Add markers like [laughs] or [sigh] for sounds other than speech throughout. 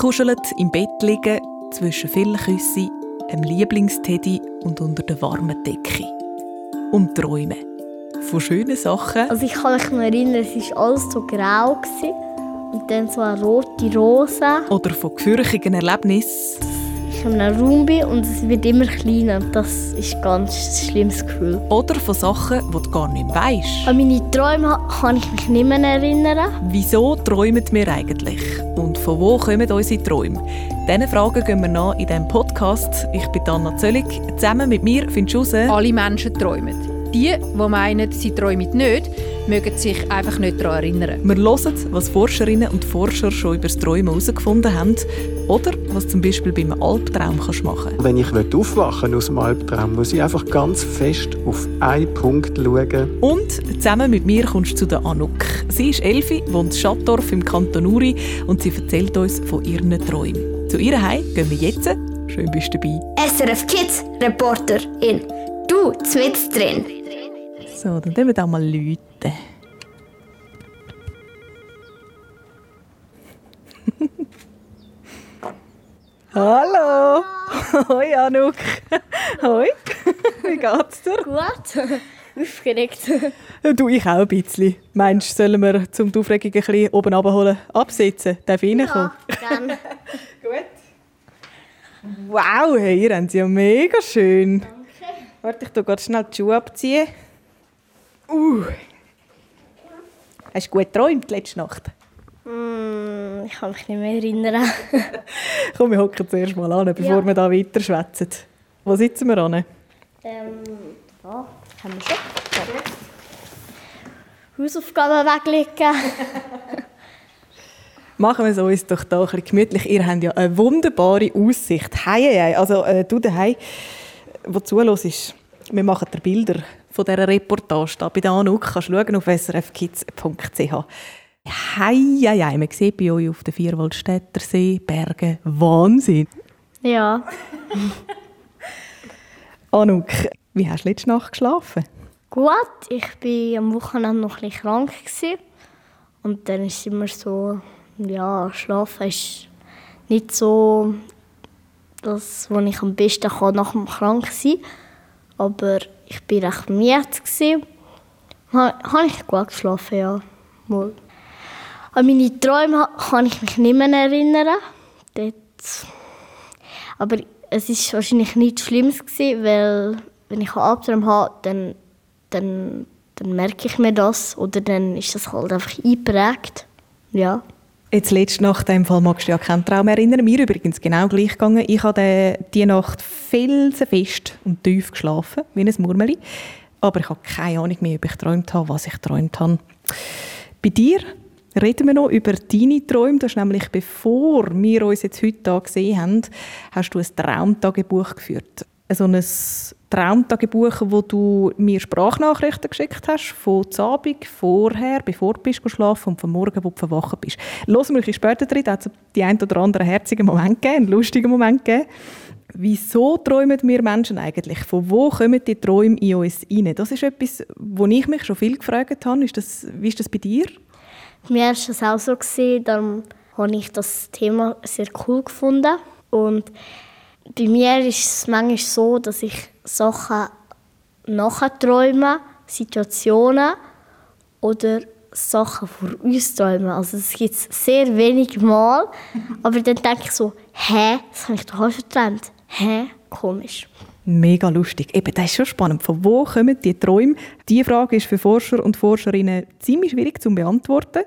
Eingekuschelt im Bett liegen, zwischen vielen Küssen, einem Lieblingsteddy und unter der warmen Decke. Und träumen. Von schönen Sachen. Also ich kann mich noch erinnern, es war alles so grau. Gewesen. Und dann so eine rote Rose. Oder von gefürchtigen Erlebnissen. Ich in einem Raum bin und es wird immer kleiner. Und das ist ein ganz schlimmes Gefühl. Oder von Sachen, die du gar nicht mehr weisst. An meine Träume kann ich mich nicht mehr erinnern. Wieso träumen wir eigentlich? Und von wo kommen unsere Träume? Diesen Fragen gehen wir nach in diesem Podcast. Ich bin Anna Zöllig. Zusammen mit mir findest du raus... Alle Menschen träumen. Die, die meinen, sie träumen nicht, mögen sich einfach nicht daran erinnern. Wir hören, was Forscherinnen und Forscher schon über das Träumen herausgefunden haben oder was zum Beispiel beim Albtraum kannst machen Wenn ich aufwachen aus dem Albtraum, muss ich einfach ganz fest auf einen Punkt schauen. Und zusammen mit mir kommst du zu der Anuk. Sie ist Elfi, wohnt in Schattdorf im Kanton Uri und sie erzählt uns von ihren Träumen. Zu ihr Heim gehen wir jetzt. Schön bist du dabei. SRF Kids Reporter in Du, mit drin. So, dann tun wir da mal Leute. [laughs] Hallo! Hoi Anuk! [laughs] Hoi! Wie geht's dir? Gut. [laughs] Aufgeregt. Du, ich auch ein bisschen. Meinst du, sollen wir zum die Aufregung ein bisschen oben abholen, absitzen? Darf ich reinkommen? Ja, gerne. Gut. Wow, hey, ihr habt sie ja mega schön. Danke. Warte, ich gehe schnell die Schuhe abziehen. Uh. Hast du gut geträumt letzte Nacht? Mm, ich kann mich nicht mehr erinnern. [laughs] Komm, wir hocken zuerst mal an, bevor ja. wir da weiter schwätzen. Wo sitzen wir an? Ähm, da haben wir schon. Ja. Hausaufgaben weglegen. [laughs] Machen wir es uns doch da ein bisschen gemütlich. Ihr habt ja eine wunderbare Aussicht. Hei, hei. Also, äh, du daheim, der zuhörst, wir machen dir Bilder von dieser Reportage da bei der Anuk. Kannst du schauen auf srfkids.ch. Hei, hei, hei. Man sieht bei euch auf den Vierwaldstätter See, Berge, Wahnsinn. Ja. [laughs] Anuk, wie hast du letzte Nacht geschlafen? Gut, ich war am Wochenende noch ein bisschen krank. Gewesen. Und dann ist es immer so, ja, schlafen ist nicht so das, was ich am besten kann nach dem Kranksein. Aber ich war recht müde. Habe ich gut geschlafen, ja. Mal. An meine Träume kann ich mich nicht mehr erinnern. Dort. Aber es war wahrscheinlich nichts Schlimmes, gewesen, weil wenn ich einen Albtraum habe, dann, dann, dann merke ich mir das. Oder dann ist das halt einfach eingeprägt. Ja. Jetzt letzte Nacht in Fall magst du ja keinen Traum erinnern. Mir übrigens genau gleich gegangen. Ich habe diese Nacht felsenfest und tief geschlafen, wie ein Murmeli. Aber ich habe keine Ahnung mehr, ob ich geträumt habe, was ich geträumt habe. Bei dir reden wir noch über deine Träume. Das ist nämlich, bevor wir uns jetzt heute hier gesehen haben, hast du ein Traumtagebuch geführt. So ein Traumtagebuch, wo du mir Sprachnachrichten geschickt hast, von Abend, vorher, bevor du bist schlafen und vom Morgen, wo du verwacht bist. Hören wir ein später drin, da hat es die ein oder andere herzigen Moment gegeben, einen lustigen Moment gegeben. Wieso träumen wir Menschen eigentlich? Von wo kommen die Träume in uns rein? Das ist etwas, wo ich mich schon viel gefragt habe. Ist das, wie ist das bei dir? Mir war es auch so, darum habe ich das Thema sehr cool gefunden. Und bei mir ist es manchmal so, dass ich Sachen nachher träume, Situationen oder Sachen vor uns träume. Also das gibt es sehr wenig Mal. [laughs] Aber dann denke ich so, hä, das habe ich doch auch schon geträumt. Hä, komisch. Mega lustig. Eben, das ist schon spannend. Von wo kommen die Träume? Diese Frage ist für Forscher und Forscherinnen ziemlich schwierig zu beantworten.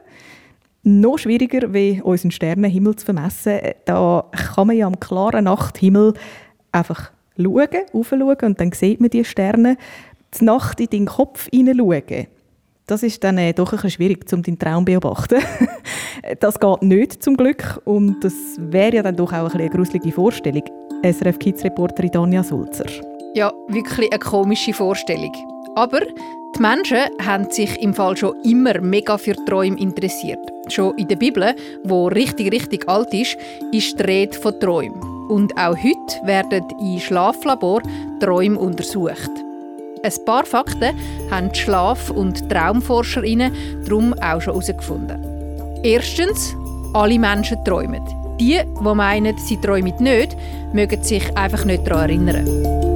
Noch schwieriger, wie unseren Sternenhimmel zu vermessen. Da kann man ja am klaren Nachthimmel einfach schauen, aufschauen und dann sieht man die Sterne. Die Nacht in deinen Kopf hineinschauen, das ist dann äh, doch ein schwierig, um deinen Traum zu beobachten. [laughs] das geht nicht, zum Glück. Und das wäre ja dann doch auch ein eine gruselige Vorstellung. SRF Kids-Reporterin Danja Sulzer. Ja, wirklich eine komische Vorstellung. Aber die Menschen haben sich im Fall schon immer mega für Träume interessiert. Schon in der Bibel, wo richtig, richtig alt ist, ist die Rede von Träumen. Und auch heute werden in Schlaflabor Träume untersucht. Ein paar Fakten haben die Schlaf- und TraumforscherInnen darum auch schon herausgefunden. Erstens, alle Menschen träumen. Die, die meinen, sie träumen nicht, mögen sich einfach nicht daran erinnern.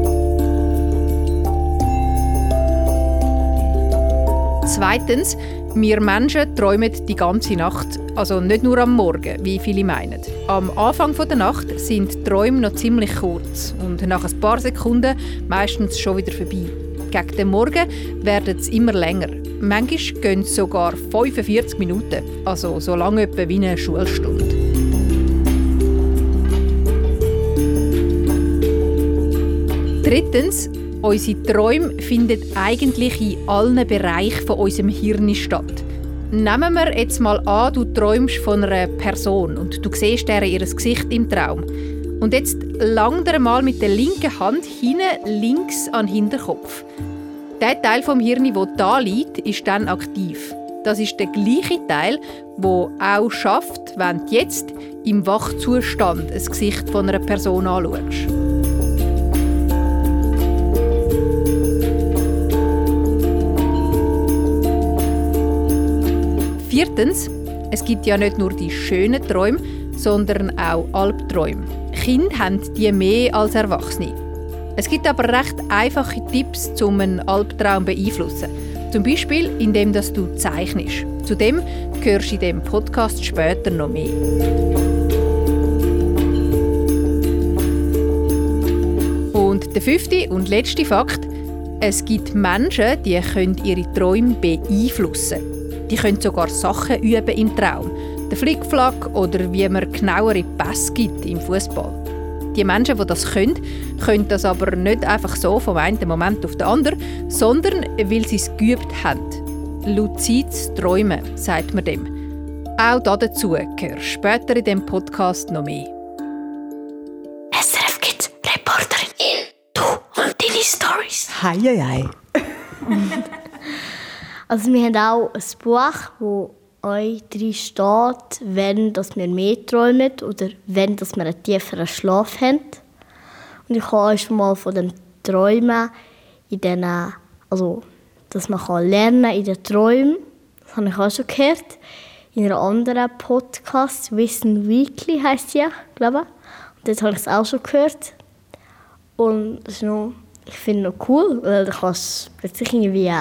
Zweitens, wir Menschen träumen die ganze Nacht, also nicht nur am Morgen, wie viele meinen. Am Anfang der Nacht sind die Träume noch ziemlich kurz und nach ein paar Sekunden meistens schon wieder vorbei. Gegen den Morgen werden es immer länger. Manchmal gehen es sogar 45 Minuten, also so lange etwa wie eine Schulstunde. Drittens, unsere Träume finden eigentlich in allen Bereichen von unserem Hirn statt. Nehmen wir jetzt mal an, du träumst von einer Person und du siehst ihr Gesicht im Traum. Und jetzt lang dir mal mit der linken Hand hinten links an den Hinterkopf. Der Teil vom Hirn, der da liegt, ist dann aktiv. Das ist der gleiche Teil, der auch schafft, wenn du jetzt im Wachzustand ein Gesicht von einer Person anschaust. Viertens, es gibt ja nicht nur die schönen Träume, sondern auch Albträume. Kinder haben die mehr als Erwachsene. Es gibt aber recht einfache Tipps, um einen Albtraum zu beeinflussen. Zum Beispiel, indem du zeichnest. Zudem hörst du in diesem Podcast später noch mehr. Und der fünfte und letzte Fakt. Es gibt Menschen, die können ihre Träume beeinflussen die können sogar Sachen üben im Traum. Den Flickflack oder wie man genauere Pässe gibt im Fußball. Die Menschen, die das können, können das aber nicht einfach so vom einen Moment auf den anderen, sondern weil sie es geübt haben. Luzides Träumen, sagt man dem. Auch dazu gehört später in dem Podcast noch mehr. SRF gibt Reporterin in Du und deine Stories. Hei, hei, hei. [laughs] Also wir haben auch ein Buch, wo euch drin steht, wenn dass wir mehr träumen oder wenn dass wir einen tieferen Schlaf haben. Und ich habe euch schon mal von dem Träumen in den, also dass man kann in den Träumen, das habe ich auch schon gehört, in einem anderen Podcast, Wissen Weekly heisst ja, glaube ich. Und dort habe ich es auch schon gehört. Und das ist noch, ich finde es noch cool, weil du kannst plötzlich irgendwie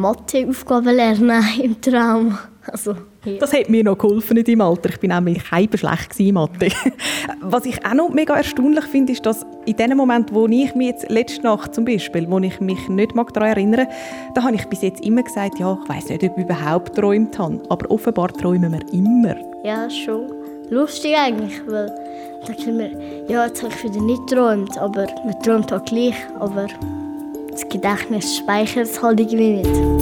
Matheaufgaben lernen im Traum. Also, ja. Das hat mir noch geholfen in deinem Alter. Ich bin nämlich halb schlecht in Mathe. [laughs] Was ich auch noch mega erstaunlich finde, ist, dass in dem Moment, wo ich mich jetzt letzte Nacht zum Beispiel, wo ich mich nicht daran erinnere, da habe ich bis jetzt immer gesagt, ja, ich weiß nicht, ob ich überhaupt geträumt habe. Aber offenbar träumen wir immer. Ja, schon. Lustig eigentlich, weil dann denken wir, ja, jetzt habe ich wieder nicht geträumt, aber man träumt auch gleich, aber das Gedächtnis speichert es halt irgendwie nicht.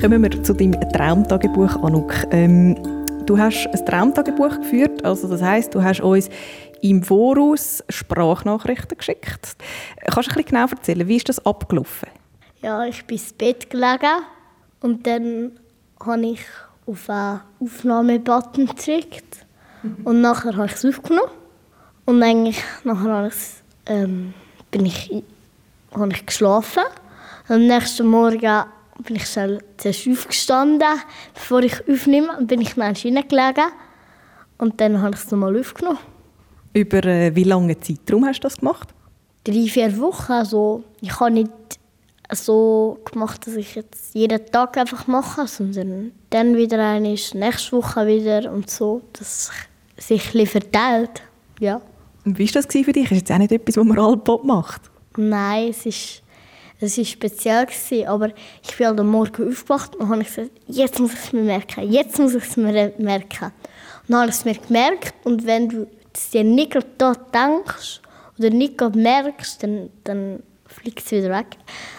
Kommen wir zu deinem Traumtagebuch, Anuk. Ähm, du hast ein Traumtagebuch geführt, also das heißt, du hast uns im Voraus Sprachnachrichten geschickt. Kannst du ein bisschen genau erzählen, wie ist das abgelaufen? Ja, ich bin ins Bett gelegen und dann habe ich auf einen Aufnahmebutton gedrückt und nachher habe ich es aufgenommen und eigentlich nachher habe ähm, bin ich, habe ich geschlafen. Am nächsten Morgen bin ich schnell zuerst aufgestanden, bevor ich aufnehme, und bin ich dann hineingelegen und dann habe ich es nochmal aufgenommen. Über äh, wie lange Zeitraum hast du das gemacht? Drei, vier Wochen. Also, ich habe nicht so gemacht, dass ich jetzt jeden Tag einfach mache, sondern dann wieder eine ist, nächste Woche wieder und so, dass es sich ein verteilt. Ja. Und wie war das für dich? Ist jetzt auch nicht etwas, was man allbald macht? Nein, es ist, es ist speziell gewesen, aber ich bin halt am Morgen aufgewacht und habe gesagt, jetzt muss ich es mir merken, jetzt muss ich es mir merken. Und dann habe ich es mir gemerkt und wenn du es dir nicht gerade denkst oder nicht gerade merkst, dann, dann fliegt es wieder weg.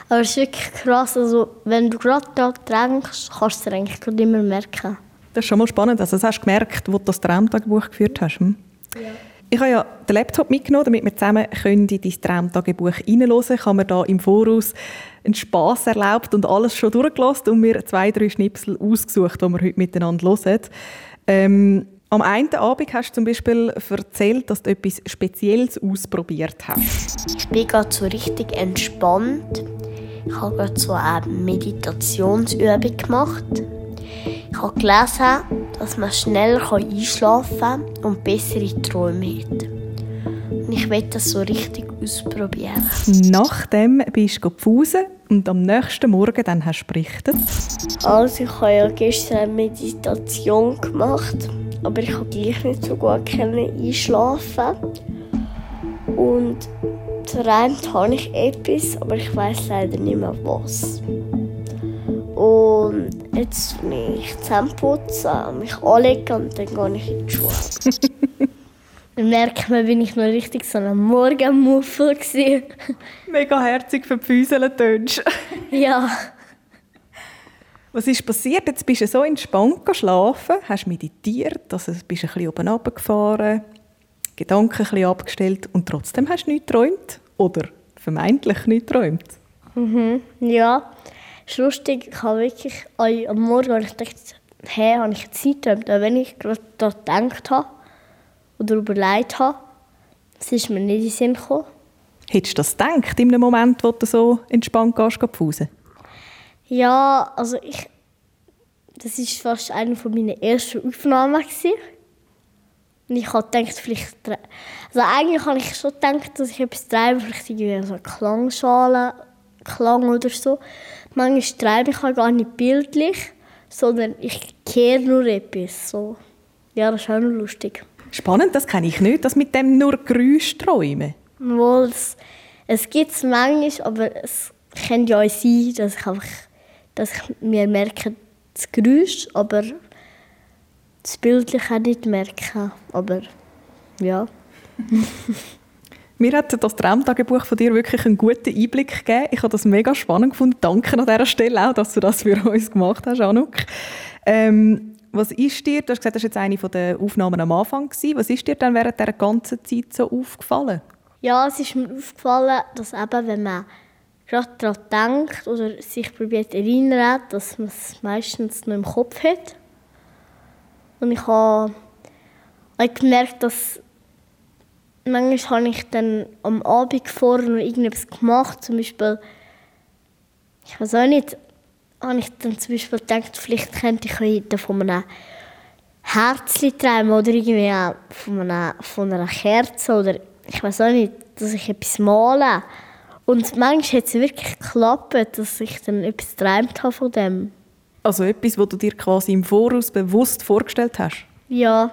Aber es ist wirklich krass, also wenn du gerade daran denkst, kannst du es eigentlich gerade immer merken. Das ist schon mal spannend. Also das hast du gemerkt, wo du das Traumtagebuch geführt hast. Hm? Ja. Ich habe ja den Laptop mitgenommen, damit wir zusammen können in dein Traumtagebuch hineinhören können. Ich habe mir da im Voraus einen Spass erlaubt und alles schon durchgelassen und mir zwei, drei Schnipsel ausgesucht, die wir heute miteinander hören. Ähm, Am einen Abend hast du zum Beispiel erzählt, dass du etwas Spezielles ausprobiert hast. Ich bin gerade so richtig entspannt. Ich habe gerade so eine Meditationsübung gemacht. Ich habe gelesen, dass man schneller einschlafen kann und bessere Träume hat. Und ich will das so richtig ausprobieren. Nachdem bist du gepfusen und am nächsten Morgen dann hast du berichtet. Also ich habe ja gestern eine Meditation gemacht, aber ich konnte gleich nicht so gut einschlafen. Und geträumt habe ich etwas, aber ich weiß leider nicht mehr was. Und jetzt will ich Zähne putzen, mich anlegen und dann gehe ich in die Schule. [laughs] dann merkt man, bin ich noch richtig so ein Morgenmuffel. Mega herzig für die Füße tönst. ja. Was ist passiert? Jetzt bist du so entspannt geschlafen, hast meditiert, also bist ein bisschen oben runtergefahren, Gedanken ein bisschen abgestellt und trotzdem hast du nicht geträumt? Oder vermeintlich nicht geträumt? Mhm, ja. Es ist lustig, ich habe wirklich am Morgen habe ich gedacht, hey, habe ich nicht geträumt. Aber wenn ich gerade daran gedacht habe oder überlegt habe, es ist mir nicht in den Sinn gekommen. Hättest du das gedacht, in einem Moment, wo du so entspannt gehst, pfusen? Ja, also ich... Das war fast eine meiner ersten Aufnahmen. Gewesen. Und ich habe gedacht, vielleicht... Also eigentlich habe ich schon gedacht, dass ich etwas treibe, vielleicht irgendwie so eine Klangschale, Klang oder so. Manchmal treibe ich halt gar nicht bildlich, sondern ich kehre nur etwas. So. Ja, das ist auch noch lustig. Spannend, das kenne ich nicht, dass mit dem nur Geräusch träumen. Wohl, es, es gibt es manchmal, aber es könnte ja auch sein, dass ich einfach, dass ich mir merke, das Geräusch, aber das Bildliche nicht merken. Aber ja. [laughs] Mir hat das Traumtagebuch von dir wirklich einen guten Einblick gegeben. Ich habe das mega spannend gefunden. Danke an dieser Stelle auch, dass du das für uns gemacht hast, Anuk. Ähm, was ist dir, du hast gesagt, das war jetzt eine der Aufnahmen am Anfang. Gewesen. Was ist dir dann während dieser ganzen Zeit so aufgefallen? Ja, es ist mir aufgefallen, dass eben, wenn man gerade daran denkt oder sich probiert erinnern, dass man es meistens noch im Kopf hat. Und ich habe gemerkt, dass manchmal habe ich dann am Abend vorher noch irgendetwas gemacht, zum Beispiel, ich weiß auch nicht, habe ich dann zum Beispiel gedacht, vielleicht könnte ich heute von einem Herzchen träumen oder irgendwie von einer, von einer Kerze oder ich weiß auch nicht, dass ich etwas male. Und manchmal hat es wirklich geklappt, dass ich dann etwas geträumt habe von dem. Also etwas, was du dir quasi im Voraus bewusst vorgestellt hast? Ja,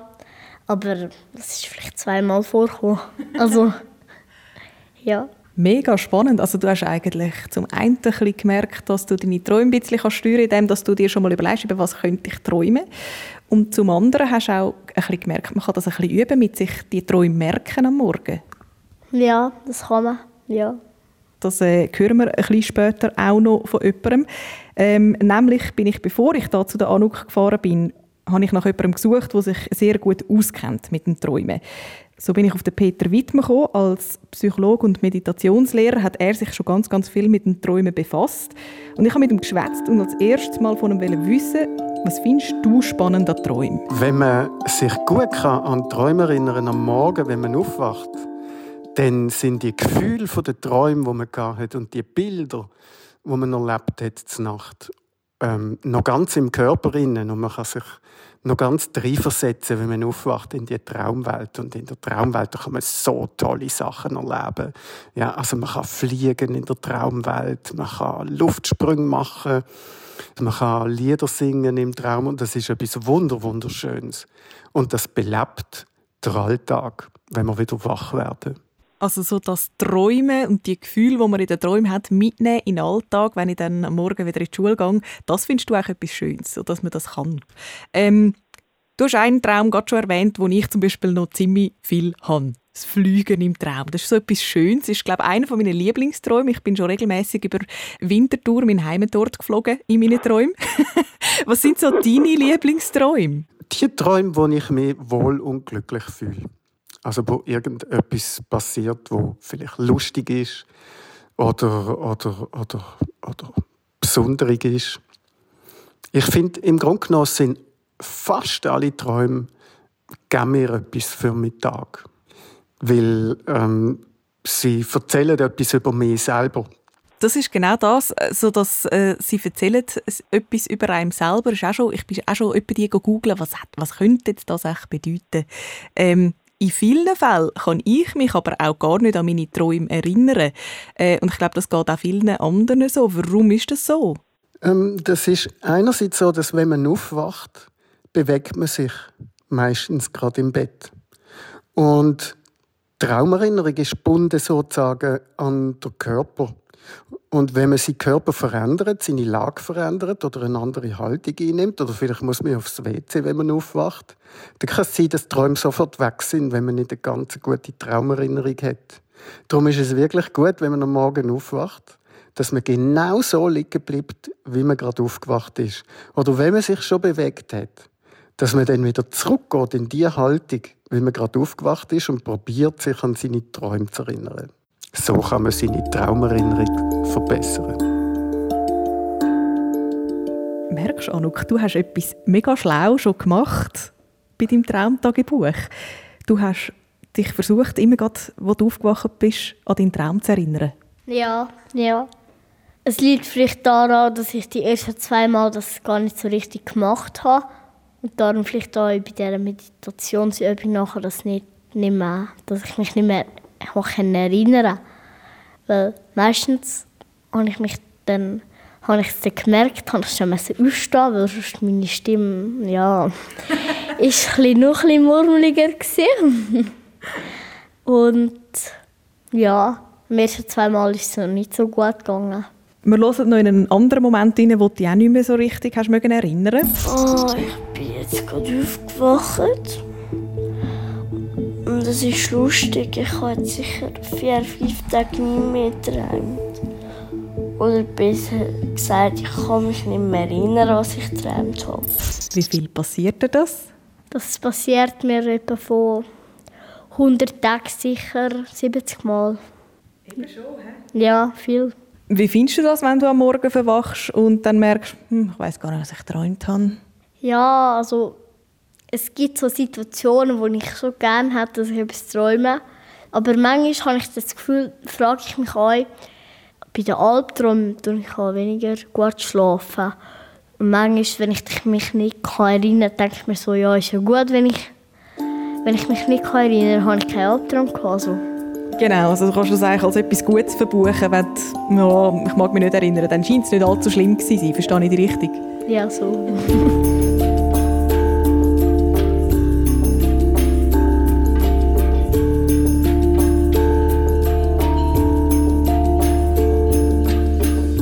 aber das ist vielleicht zweimal vorgekommen. Also, [laughs] ja. Mega spannend. Also du hast eigentlich zum einen ein gemerkt, dass du deine Träume ein bisschen steuern kannst, indem du dir schon mal überlegst, über was könnte ich träumen. Und zum anderen hast du auch ein bisschen gemerkt, man kann das ein bisschen üben, mit sich die Träume merken am Morgen. Ja, das kann man, ja. Das äh, hören wir ein bisschen später auch noch von jemandem. Ähm, nämlich bin ich, bevor ich da zu der Anuk gefahren bin, habe ich nach jemandem gesucht, der sich sehr gut auskennt mit dem Träumen. So bin ich auf den Peter Wittmann gekommen. Als Psychologe und Meditationslehrer hat er sich schon ganz, ganz viel mit dem Träumen befasst. Und ich habe mit ihm geschwätzt und als erstes Mal von ihm wissen, was findest du spannend an Träumen? Wenn man sich gut kann an Träume erinnern am Morgen, wenn man aufwacht, dann sind die Gefühle von den Träumen, die man hat und die Bilder, die man erlebt hat, zur Nacht, ähm, noch ganz im Körper innen und man kann sich noch ganz reinversetzen, wenn man aufwacht in die Traumwelt. Und in der Traumwelt kann man so tolle Sachen erleben. Ja, also man kann fliegen in der Traumwelt, man kann Luftsprünge machen, man kann Lieder singen im Traum und das ist etwas wunder wunderschönes. Und das belebt den Alltag, wenn wir wieder wach werden. Also so das Träumen und die Gefühle, die man in den Träumen hat, mitnehmen in den Alltag, wenn ich dann Morgen wieder in die Schule gehe, das findest du auch etwas Schönes, dass man das kann. Ähm, du hast einen Traum gerade schon erwähnt, wo ich zum Beispiel noch ziemlich viel habe. Das Fliegen im Traum. Das ist so etwas Schönes. Das ist, glaube ich, einer meiner Lieblingsträume. Ich bin schon regelmäßig über Winterthur, mein Heimatort, geflogen in meinen Träumen. [laughs] Was sind so deine Lieblingsträume? Die Träume, wo ich mich wohl und glücklich fühle. Also wo irgendetwas passiert, wo vielleicht lustig ist oder, oder, oder, oder besonderig ist. Ich finde, im Grunde genommen sind fast alle Träume gib mir etwas für meinen Tag. Weil ähm, sie erzählen etwas über mich selber. Das ist genau das, äh, so dass äh, sie erzählen etwas über einen selber. Ist auch schon, ich bin auch schon über die googeln, was, was könnte das echt bedeuten. Ähm, in vielen Fällen kann ich mich aber auch gar nicht an meine Träume erinnern. Äh, und ich glaube, das geht auch vielen anderen so. Warum ist das so? Ähm, das ist einerseits so, dass wenn man aufwacht, bewegt man sich meistens gerade im Bett. Und Traumerinnerung ist gebunden sozusagen an den Körper. Und wenn man seinen Körper verändert, seine Lage verändert oder eine andere Haltung einnimmt, oder vielleicht muss man aufs WC, wenn man aufwacht, dann kann es sein, dass Träume sofort weg sind, wenn man nicht eine ganz gute Traumerinnerung hat. Darum ist es wirklich gut, wenn man am Morgen aufwacht, dass man genau so liegen bleibt, wie man gerade aufgewacht ist. Oder wenn man sich schon bewegt hat, dass man dann wieder zurückgeht in die Haltung, wie man gerade aufgewacht ist und probiert, sich an seine Träume zu erinnern. So kann man seine Traumerinnerung verbessern. Merkst du, Anuk, du hast etwas mega schlau schon gemacht bei deinem Traumtagebuch. Du hast dich versucht, immer gerade, wo du aufgewacht bist, an deinen Traum zu erinnern. Ja, ja. Es liegt vielleicht daran, dass ich die ersten zwei Mal das gar nicht so richtig gemacht habe. Und darum vielleicht auch bei dieser Meditationsübung nachher das nicht, nicht mehr, dass ich mich nicht mehr erinnern Weil meistens habe ich mich dann habe ich es dann gemerkt, habe ich schon aufstehen weil sonst meine Stimme, ja, [laughs] ist ein noch ein bisschen murmeliger Und ja, am ersten zwei Mal ist es noch nicht so gut gegangen. Wir hören noch in einen anderen Moment rein, wo du dich auch nicht mehr so richtig hast erinnern Oh, ich bin jetzt gerade aufgewacht. Und es ist lustig, ich habe jetzt sicher vier, fünf Tage nicht mehr geträumt. Oder besser gesagt, ich kann mich nicht mehr erinnern, was ich geträumt habe. Wie viel passiert dir das? Das passiert mir etwa von 100 Tagen sicher 70 Mal. Immer schon, hä? Ja, viel. Wie findest du das, wenn du am Morgen verwachst und dann merkst, hm, ich weiß gar nicht, was ich geträumt habe? Ja, also es gibt so Situationen, wo ich so gerne hätte, dass ich etwas träume. Aber manchmal habe ich das Gefühl, frage ich mich auch, bei den Albträumen tue ich auch weniger gut schlafen. Und manchmal, wenn ich mich nicht erinnern kann, denke ich mir so, ja, ist ja gut, wenn ich, wenn ich mich nicht erinnern kann, habe ich keinen Albtraum gehabt. Also. Genau, also du kannst das eigentlich als etwas Gutes verbuchen, wenn du, ja, ich mag mich nicht erinnern, dann scheint es nicht allzu schlimm zu sein. Verstehe ich dich richtig? Ja, so. [laughs]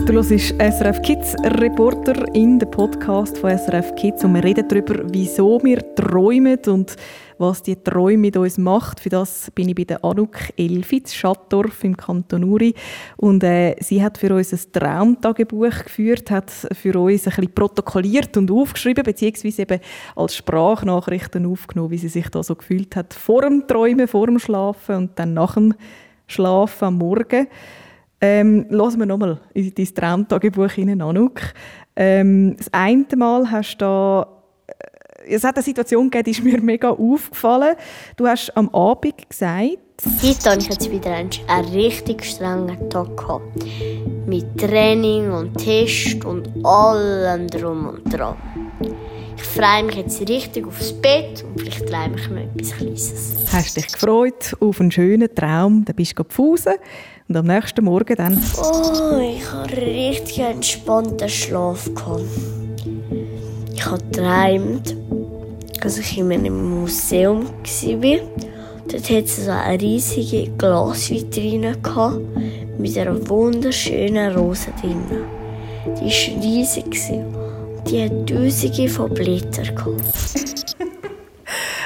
Du hörst SRF Kids Reporter in den Podcast von SRF Kids und wir reden darüber, wieso wir träumen und was die Träume mit uns macht. Für das bin ich bei der Anuk Elfitz, Schattdorf im Kanton Uri. Und äh, sie hat für uns ein Traumtagebuch geführt, hat für uns ein bisschen protokolliert und aufgeschrieben, beziehungsweise eben als Sprachnachrichten aufgenommen, wie sie sich da so gefühlt hat, vor dem Träumen, vor dem Schlafen und dann nach dem Schlafen am Morgen. Ähm, hören wir nochmal in dein Traumtagebuch hinein, Anuk. Ähm, das eine Mal hast du da äh, es hat eine Situation gegeben, die ist mir mega aufgefallen. Du hast am Abend gesagt... Heute habe ich jetzt wieder einen, einen richtig strengen Tag gehabt. Mit Training und Test und allem drum und dran. Ich freue mich jetzt richtig aufs Bett und vielleicht träume ich mir etwas Kleines. Hast dich gefreut auf einen schönen Traum, dann bist du gepfusen. Und am nächsten Morgen dann? Oh, ich hatte richtig entspannten Schlaf. Ich habe geträumt, dass ich in einem Museum war. Dort hatte es eine riesige Glasvitrine mit einer wunderschönen Rose drin. Die war riesig die hat tausende von Blättern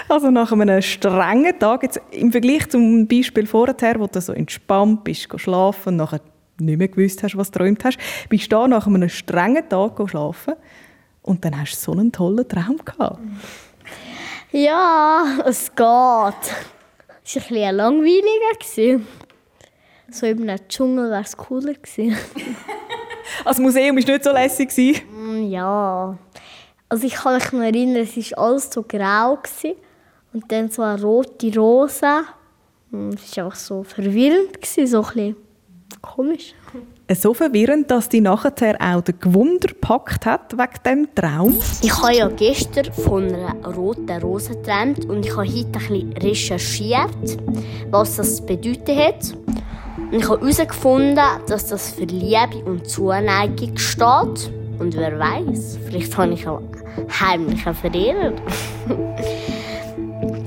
Also nach einem strengen Tag, jetzt im Vergleich zum Beispiel vorher, wo du so entspannt bist, schlafen und nachher nicht mehr gewusst hast, was du träumt hast, bist du da nach einem strengen Tag schlafen und dann hast du so einen tollen Traum gehabt. Ja, es geht. Es war ein bisschen langweiliger. So in einem Dschungel wäre es cooler gewesen. [laughs] Das Museum war nicht so lässig? Mm, ja. Also ich kann mich noch erinnern, es war alles so grau. Gewesen. Und dann so eine rote Rose. Und Es war einfach so verwirrend, gewesen, so ein bisschen komisch. So verwirrend, dass die nachher auch den Gewunder gepackt hat wegen dem Traum. Ich habe ja gestern von einer roten Rose geträumt und ich habe heute ein bisschen recherchiert, was das bedeutet hat. Und ich habe herausgefunden, dass das für Liebe und Zuneigung steht. Und wer weiß, vielleicht habe ich auch heimlich einen Verehrer. [laughs]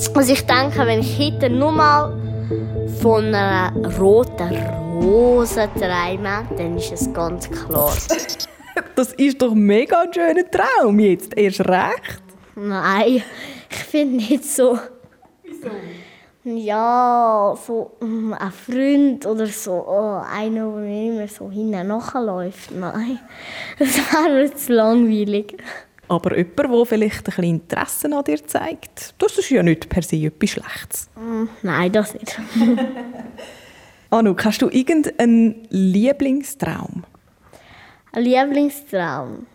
also ich denke, wenn ich heute nur mal von einer roten Rose träume, dann ist es ganz klar. [laughs] Das ist doch mega ein schöner Traum jetzt, erst recht. Nein, ich finde nicht so. Wieso? Ja, so mm, ein Freund oder so, oh, einer, der mir immer so hinten nachläuft. Nein, [laughs] das wäre mir zu langweilig. Aber jemand, der vielleicht ein bisschen Interesse an dir zeigt, das ist ja nicht per se etwas Schlechtes. Mm, Nein, das nicht. [laughs] Anouk, hast du irgendeinen Lieblingstraum? Ein Lieblingstraum?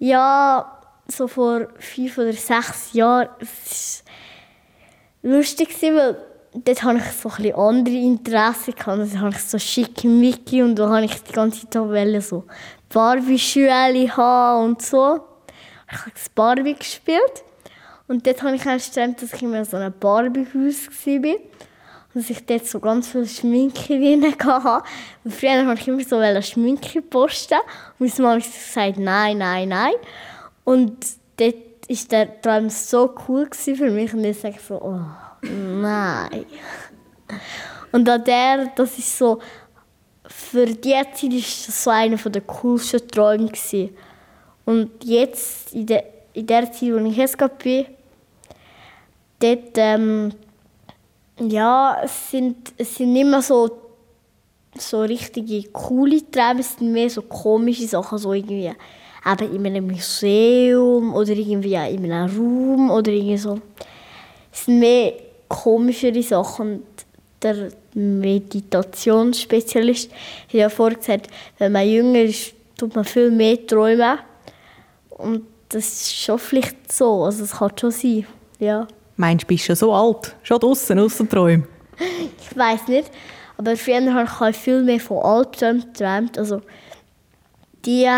Ja, so vor fünf oder sechs Jahren. Es war lustig, weil dort hatte ich so ein bisschen andere Interessen. gehabt. Also habe ich so schicke Mickey und da habe ich die ganze Zeit wollte so Barbie-Schuhe haben und so. Ich habe Barbie gespielt. Und dort habe ich geträumt, dass ich immer so ein Barbie-Haus war. Und dass ich dort so ganz viel Schminke drin hatte. Und früher wollte ich immer so Schminke posten. Und meine Mama hat gesagt, nein, nein, nein. Und dort war der Traum so cool für mich. Und jetzt sage ich so, oh, nein. Und an der, das ist so, für die Zeit war das so einer der coolsten Träume. Gewesen. Und jetzt, in der, in der Zeit, wo ich jetzt bin, dort, ähm, ja, es sind, es sind nicht mehr so, so richtige coole Träume, es sind mehr so komische Sachen, so irgendwie eben in einem Museum oder irgendwie in einem Raum oder irgendwie so. Es sind mehr komischere Sachen. Und der Meditationsspezialist hat ja vorher gesagt, wenn man jünger ist, tut man viel mehr träumen. Und das ist schon vielleicht so, also es kann schon sein, ja. Meinst du, bist schon so alt? Schon draußen, außer Träumen? [laughs] Ich weiß nicht, aber früher habe ich viel mehr von Albträumen geträumt. Also die,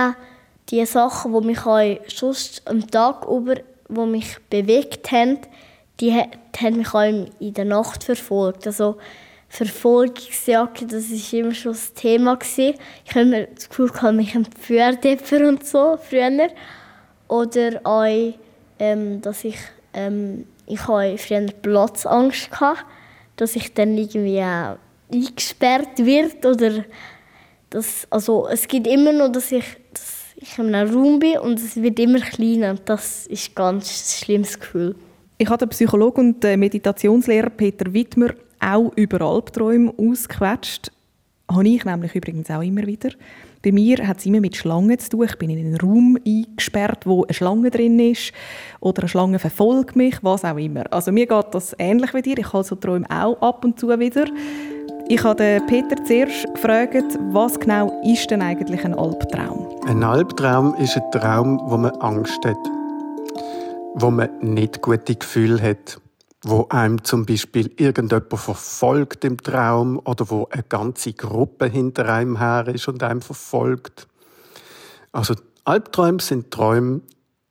die Sachen, die mich sonst am Tag über, die mich bewegt haben, die, ha- die haben mich auch in der Nacht verfolgt. Also Verfolgungsjagd, das war immer schon das Thema. Ich habe immer das Gefühl, gehabt, mich entführt jemand und so, früher. Oder auch, ähm, dass ich, ähm, ich habe früher Platzangst gehabt, dass ich dann irgendwie äh, eingesperrt wird oder das, also es gibt immer noch, dass ich, dass ich in einem Raum bin und es wird immer kleiner das ist ein ganz schlimmes Gefühl. Ich habe den Psychologe und den Meditationslehrer Peter Wittmer auch über Albträume ausgequetscht. Habe ich nämlich übrigens auch immer wieder. Bei mir hat es immer mit Schlangen zu tun. Ich bin in einen Raum eingesperrt, wo eine Schlange drin ist oder eine Schlange verfolgt mich, was auch immer. Also mir geht das ähnlich wie dir. Ich habe so Träume auch ab und zu wieder. Ich habe Peter zuerst gefragt, was genau ist denn eigentlich ein Albtraum? Ein Albtraum ist ein Traum, wo man Angst hat, wo man nicht gute Gefühle hat, wo einem zum Beispiel irgendjemand verfolgt im Traum oder wo eine ganze Gruppe hinter einem her ist und einem verfolgt. Also Albträume sind Träume,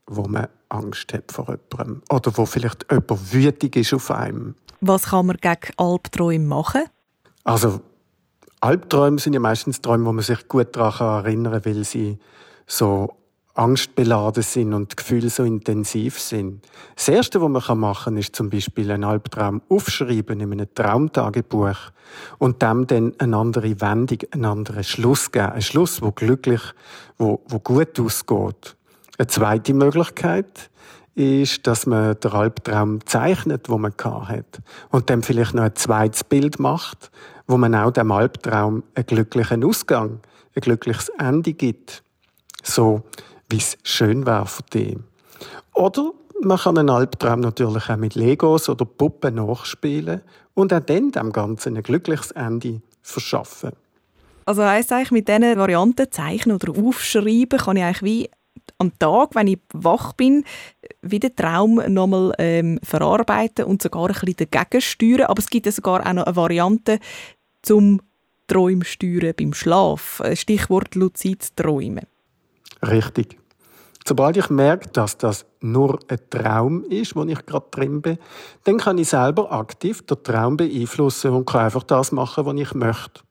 wo man Angst hat vor jemandem oder wo vielleicht jemand wütig ist auf einem. Was kann man gegen Albträume machen? Also Albträume sind ja meistens Träume, wo man sich gut daran erinnern kann, weil sie so angstbeladen sind und die Gefühle so intensiv sind. Das Erste, was man machen kann, ist zum Beispiel einen Albtraum aufschreiben in einem Traumtagebuch und dem dann eine andere Wendung, einen anderen Schluss geben. Ein Schluss, wo glücklich, wo, wo gut ausgeht. Eine zweite Möglichkeit ist, dass man den Albtraum zeichnet, wo man hat und dann vielleicht noch ein zweites Bild macht, wo man auch dem Albtraum einen glücklichen Ausgang, ein glückliches Ende gibt. So, wie es schön wäre für dich. Oder man kann einen Albtraum natürlich auch mit Legos oder Puppen nachspielen und auch dann dem Ganzen ein glückliches Ende verschaffen. Also heisst eigentlich, mit diesen Varianten zeichnen oder aufschreiben kann ich eigentlich wie am Tag, wenn ich wach bin, wie den Traum nochmal ähm, verarbeiten und sogar ein bisschen dagegen steuern. Aber es gibt ja sogar auch noch eine Variante zum Träumen steuern beim Schlaf. Stichwort luzid Träumen. Richtig. Sobald ich merke, dass das nur ein Traum ist, wo ich gerade drin bin, dann kann ich selber aktiv den Traum beeinflussen und kann einfach das machen, was ich möchte.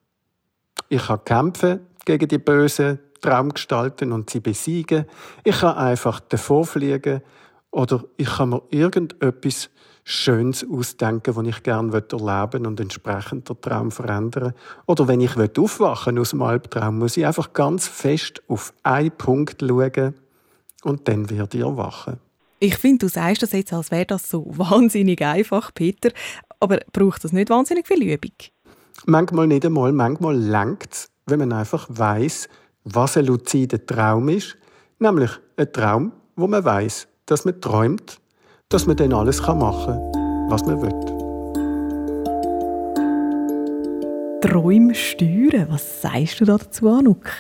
Ich kann kämpfen gegen die bösen Traumgestalten und sie besiegen. Ich kann einfach davonfliegen oder ich kann mir irgendetwas Schönes ausdenken, was ich gerne erleben und entsprechend den Traum verändern. Oder wenn ich aufwachen aus dem Albtraum, muss ich einfach ganz fest auf einen Punkt schauen und dann werde ich erwachen. Ich finde, du sagst das jetzt, als wäre das so wahnsinnig einfach, Peter. Aber braucht das nicht wahnsinnig viel Übung? Manchmal nicht einmal. Manchmal lenkt es, wenn man einfach weiß, was ein luzider Traum ist. Nämlich ein Traum, wo man weiß, dass man träumt, dass man dann alles machen kann, was man will. Träume steuern, was sagst du dazu, Anuk?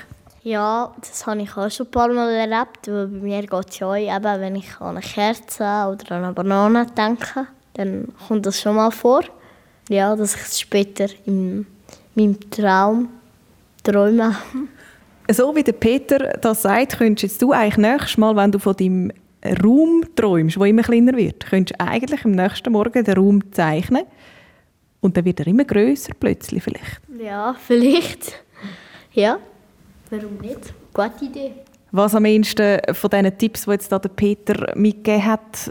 Ja, das habe ich auch schon ein paar Mal erlebt. Weil bei mir geht es ja auch, eben, wenn ich an eine Kerze oder an eine Banane denke, dann kommt das schon mal vor. Ja, dass ich es später in meinem Traum träume. [laughs] So wie der Peter das sagt, könntest du eigentlich nächstes Mal, wenn du von deinem Raum träumst, der immer kleiner wird, könntest du eigentlich am nächsten Morgen den Raum zeichnen und dann wird er immer größer plötzlich vielleicht. Ja, vielleicht. Ja. Warum nicht? Gute Idee. Was am ehesten von diesen Tipps, die jetzt der Peter mitgegeben hat,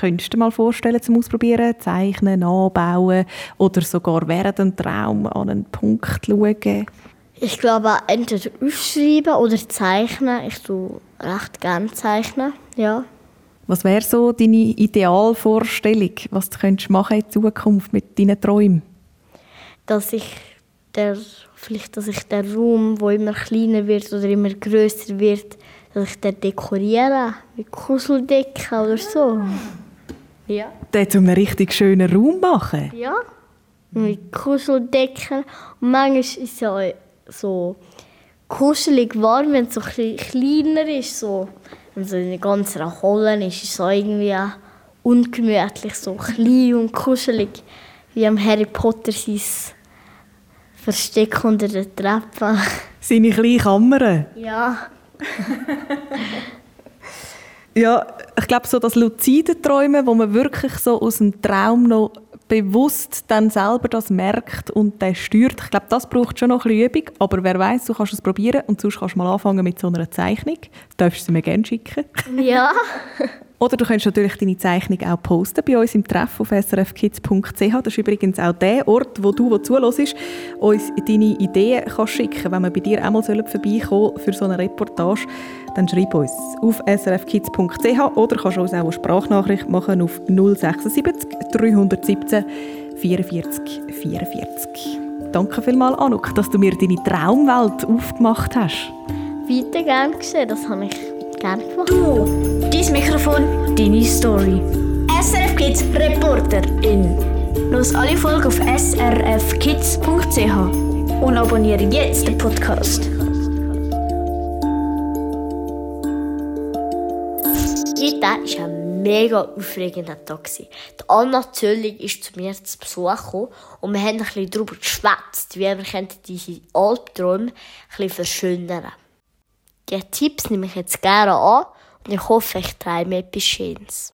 könntest du dir mal vorstellen zum Ausprobieren? Zeichnen, nachbauen oder sogar während dem Traum an einen Punkt schauen? Ich glaube, entweder aufschreiben oder zeichnen. Ich tue recht gerne zeichnen, ja. Was wäre so deine Idealvorstellung, was du könntest machen in Zukunft mit deinen Träumen? Dass ich der vielleicht, dass ich den Raum, der immer kleiner wird oder immer größer wird, dass ich den dekoriere, mit Kuscheldecken oder so. Ja. Den zu einem richtig schönen Raum machen? Ja, mit Kuscheldecken. Und manchmal ist es ja so kuschelig warm, wenn es so ein kleiner ist. So. Wenn so in einer ganzen Halle ist, ist es so irgendwie ungemütlich, so klein und kuschelig, wie am Harry Potter sein Versteck unter der Treppe. Seine kleine Kammer? Ja. [laughs] ja, ich glaube, so das luzide Träumen, wo man wirklich so aus dem Traum noch bewusst dann selber das merkt und dann steuert. Ich glaube, das braucht schon noch ein bisschen Übung, aber wer weiß, du kannst es probieren und sonst kannst du mal anfangen mit so einer Zeichnung. Du darfst sie mir gerne schicken. Ja. [laughs] Oder du kannst natürlich deine Zeichnung auch posten bei uns im Treff auf srfkids.ch. Das ist übrigens auch der Ort, wo du, wo zuhörst, uns deine Ideen kannst schicken Wenn wir bei dir einmal vorbeikommen für so eine Reportage, dann schreib uns auf srfkids.ch oder kannst uns auch eine Sprachnachricht machen auf 076 317 44 44. Danke vielmals, Anuk, dass du mir deine Traumwelt aufgemacht hast. Weiter gern gesehen, das habe ich gerne gemacht. Du, dein Mikrofon, deine Story. SRF Kids Reporterin. Los alle Folgen auf srfkids.ch und abonniere jetzt den Podcast. Heute war ein mega aufregender Tag. Die Anna Zöllig ist zu mir zu Besuch und wir haben ein bisschen darüber geschwätzt, wie wir diese Albträume ein bisschen verschönern die Tipps nehme ich jetzt gerne an und ich hoffe, ich treibe etwas Schönes.